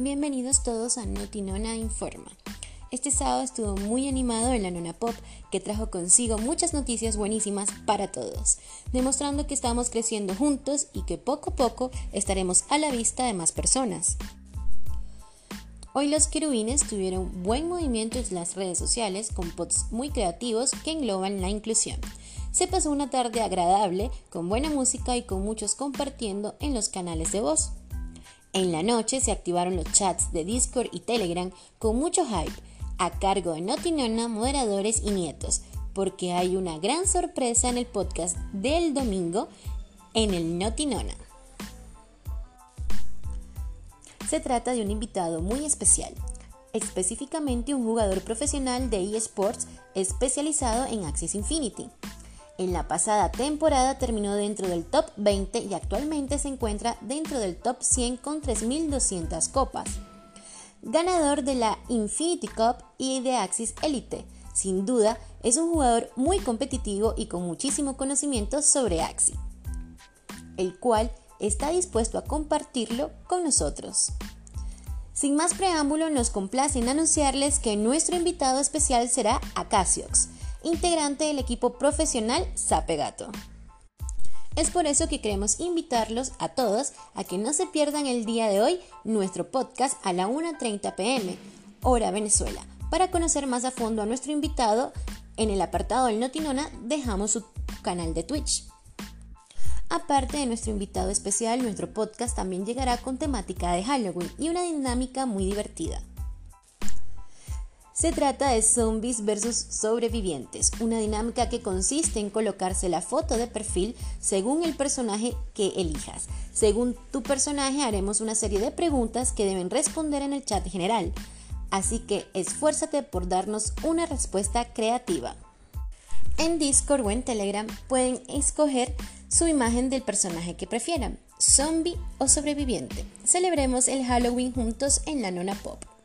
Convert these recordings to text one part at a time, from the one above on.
Bienvenidos todos a Notinona Informa. Este sábado estuvo muy animado en la Nona Pop, que trajo consigo muchas noticias buenísimas para todos, demostrando que estamos creciendo juntos y que poco a poco estaremos a la vista de más personas. Hoy los querubines tuvieron buen movimiento en las redes sociales con posts muy creativos que engloban la inclusión. Se pasó una tarde agradable, con buena música y con muchos compartiendo en los canales de voz. En la noche se activaron los chats de Discord y Telegram con mucho hype, a cargo de Notinona, moderadores y nietos, porque hay una gran sorpresa en el podcast del domingo en el Notinona. Se trata de un invitado muy especial, específicamente un jugador profesional de eSports especializado en Axis Infinity. En la pasada temporada terminó dentro del top 20 y actualmente se encuentra dentro del top 100 con 3.200 copas. Ganador de la Infinity Cup y de Axis Elite, sin duda es un jugador muy competitivo y con muchísimo conocimiento sobre Axis, el cual está dispuesto a compartirlo con nosotros. Sin más preámbulo, nos complace en anunciarles que nuestro invitado especial será Acasiox, integrante del equipo profesional Zapegato. Es por eso que queremos invitarlos a todos a que no se pierdan el día de hoy nuestro podcast a la 1.30 pm, hora Venezuela. Para conocer más a fondo a nuestro invitado, en el apartado del Notinona dejamos su canal de Twitch. Aparte de nuestro invitado especial, nuestro podcast también llegará con temática de Halloween y una dinámica muy divertida. Se trata de zombies versus sobrevivientes, una dinámica que consiste en colocarse la foto de perfil según el personaje que elijas. Según tu personaje haremos una serie de preguntas que deben responder en el chat general, así que esfuérzate por darnos una respuesta creativa. En Discord o en Telegram pueden escoger su imagen del personaje que prefieran, zombie o sobreviviente. Celebremos el Halloween juntos en la Nona Pop.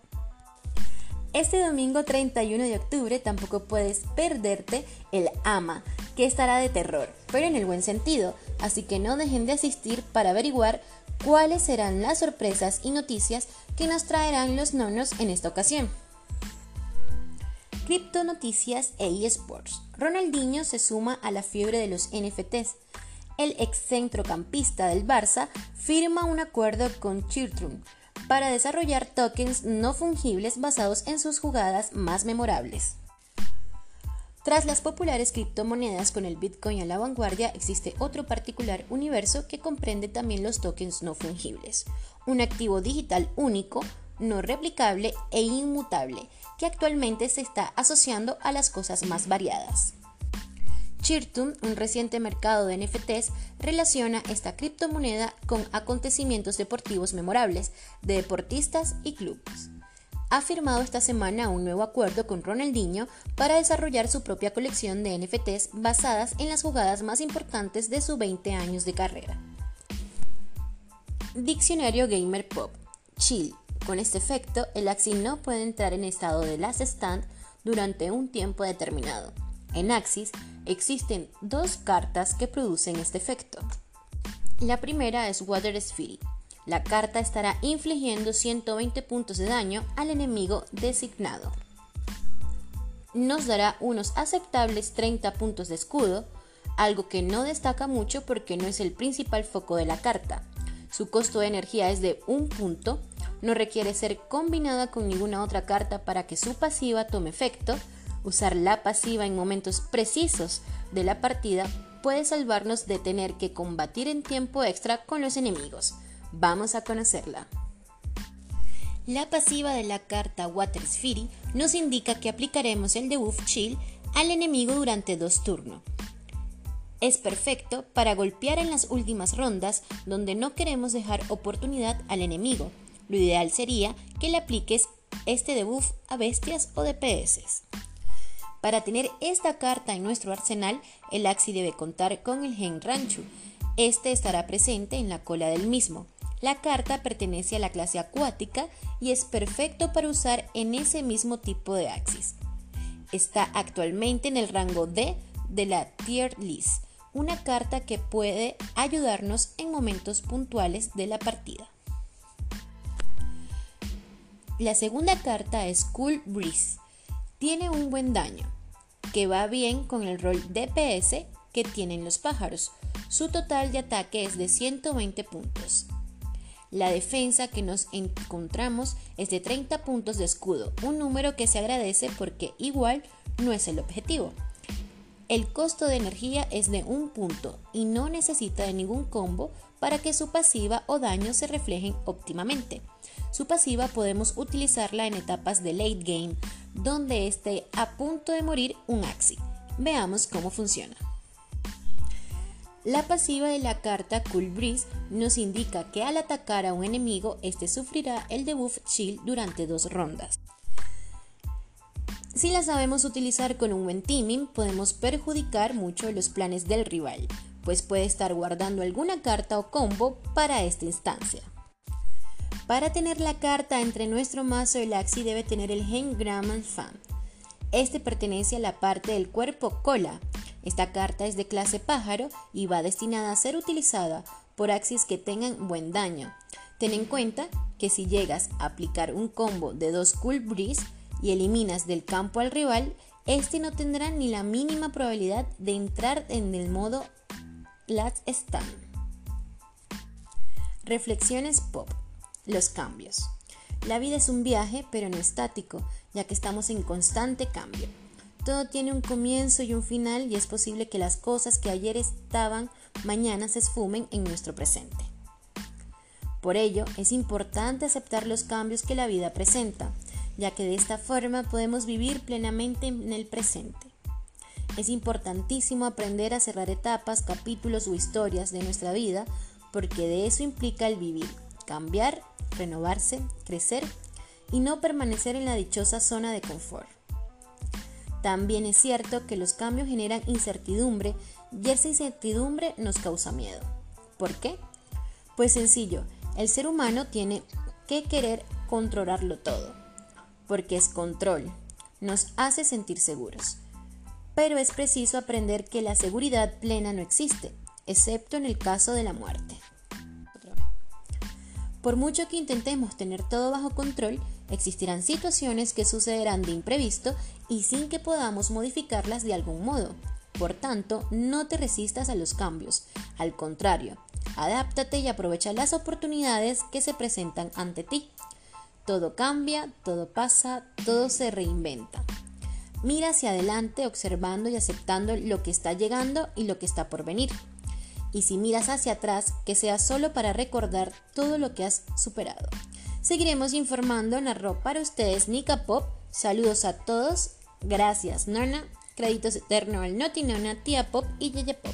Este domingo 31 de octubre tampoco puedes perderte el AMA, que estará de terror, pero en el buen sentido, así que no dejen de asistir para averiguar cuáles serán las sorpresas y noticias que nos traerán los nonos en esta ocasión. Cripto Noticias e eSports. Ronaldinho se suma a la fiebre de los NFTs. El ex centrocampista del Barça firma un acuerdo con Chirtrum para desarrollar tokens no fungibles basados en sus jugadas más memorables. Tras las populares criptomonedas con el Bitcoin a la vanguardia, existe otro particular universo que comprende también los tokens no fungibles, un activo digital único, no replicable e inmutable, que actualmente se está asociando a las cosas más variadas. Chirtum, un reciente mercado de NFTs, relaciona esta criptomoneda con acontecimientos deportivos memorables de deportistas y clubes. Ha firmado esta semana un nuevo acuerdo con Ronaldinho para desarrollar su propia colección de NFTs basadas en las jugadas más importantes de sus 20 años de carrera. Diccionario Gamer Pop. Chill. Con este efecto, el Axi no puede entrar en estado de last stand durante un tiempo determinado. En Axis existen dos cartas que producen este efecto. La primera es Water Sphere. La carta estará infligiendo 120 puntos de daño al enemigo designado. Nos dará unos aceptables 30 puntos de escudo, algo que no destaca mucho porque no es el principal foco de la carta. Su costo de energía es de un punto, no requiere ser combinada con ninguna otra carta para que su pasiva tome efecto, Usar la pasiva en momentos precisos de la partida puede salvarnos de tener que combatir en tiempo extra con los enemigos. Vamos a conocerla. La pasiva de la carta Water Sphere nos indica que aplicaremos el debuff Chill al enemigo durante dos turnos. Es perfecto para golpear en las últimas rondas donde no queremos dejar oportunidad al enemigo. Lo ideal sería que le apliques este debuff a bestias o DPS. Para tener esta carta en nuestro arsenal, el Axi debe contar con el Gen Ranchu. Este estará presente en la cola del mismo. La carta pertenece a la clase acuática y es perfecto para usar en ese mismo tipo de Axis. Está actualmente en el rango D de la Tier List, una carta que puede ayudarnos en momentos puntuales de la partida. La segunda carta es Cool Breeze. Tiene un buen daño, que va bien con el rol DPS que tienen los pájaros. Su total de ataque es de 120 puntos. La defensa que nos encontramos es de 30 puntos de escudo, un número que se agradece porque igual no es el objetivo. El costo de energía es de un punto y no necesita de ningún combo para que su pasiva o daño se reflejen óptimamente. Su pasiva podemos utilizarla en etapas de late game, donde esté a punto de morir un Axi. Veamos cómo funciona. La pasiva de la carta Cool Breeze nos indica que al atacar a un enemigo, este sufrirá el debuff Chill durante dos rondas. Si la sabemos utilizar con un buen teaming, podemos perjudicar mucho los planes del rival, pues puede estar guardando alguna carta o combo para esta instancia. Para tener la carta entre nuestro mazo, el Axi debe tener el Gen Grammar Fan. Este pertenece a la parte del cuerpo cola, esta carta es de clase pájaro y va destinada a ser utilizada por axis que tengan buen daño. Ten en cuenta que si llegas a aplicar un combo de dos Cool Breeze y eliminas del campo al rival, este no tendrá ni la mínima probabilidad de entrar en el modo Last Stand. Reflexiones Pop. Los cambios. La vida es un viaje, pero no estático, ya que estamos en constante cambio. Todo tiene un comienzo y un final y es posible que las cosas que ayer estaban mañana se esfumen en nuestro presente. Por ello, es importante aceptar los cambios que la vida presenta, ya que de esta forma podemos vivir plenamente en el presente. Es importantísimo aprender a cerrar etapas, capítulos o historias de nuestra vida, porque de eso implica el vivir, cambiar, renovarse, crecer y no permanecer en la dichosa zona de confort. También es cierto que los cambios generan incertidumbre y esa incertidumbre nos causa miedo. ¿Por qué? Pues sencillo, el ser humano tiene que querer controlarlo todo, porque es control, nos hace sentir seguros. Pero es preciso aprender que la seguridad plena no existe, excepto en el caso de la muerte. Por mucho que intentemos tener todo bajo control, Existirán situaciones que sucederán de imprevisto y sin que podamos modificarlas de algún modo. Por tanto, no te resistas a los cambios. Al contrario, adáptate y aprovecha las oportunidades que se presentan ante ti. Todo cambia, todo pasa, todo se reinventa. Mira hacia adelante observando y aceptando lo que está llegando y lo que está por venir. Y si miras hacia atrás, que sea solo para recordar todo lo que has superado. Seguiremos informando en arroba para ustedes Nika Pop. Saludos a todos. Gracias, Nona. Créditos eterno al Noti Nona, Tía Pop y Yeye Pop.